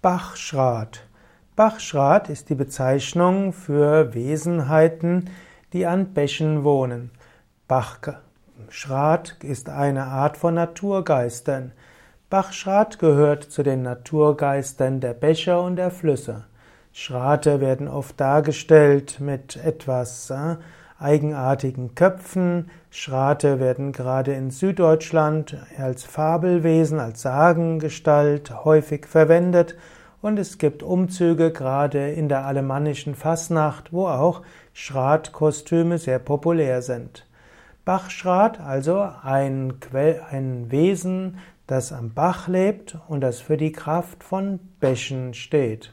Bachschrat. Bachschrat ist die Bezeichnung für Wesenheiten, die an Bächen wohnen. Bachschrat ist eine Art von Naturgeistern. Bachschrat gehört zu den Naturgeistern der Bäche und der Flüsse. Schrate werden oft dargestellt mit etwas äh, eigenartigen Köpfen. Schrate werden gerade in Süddeutschland als Fabelwesen, als Sagengestalt häufig verwendet. Und es gibt Umzüge gerade in der alemannischen Fasnacht, wo auch Schratkostüme sehr populär sind. Bachschrat, also ein, Quell, ein Wesen, das am Bach lebt und das für die Kraft von Bächen steht.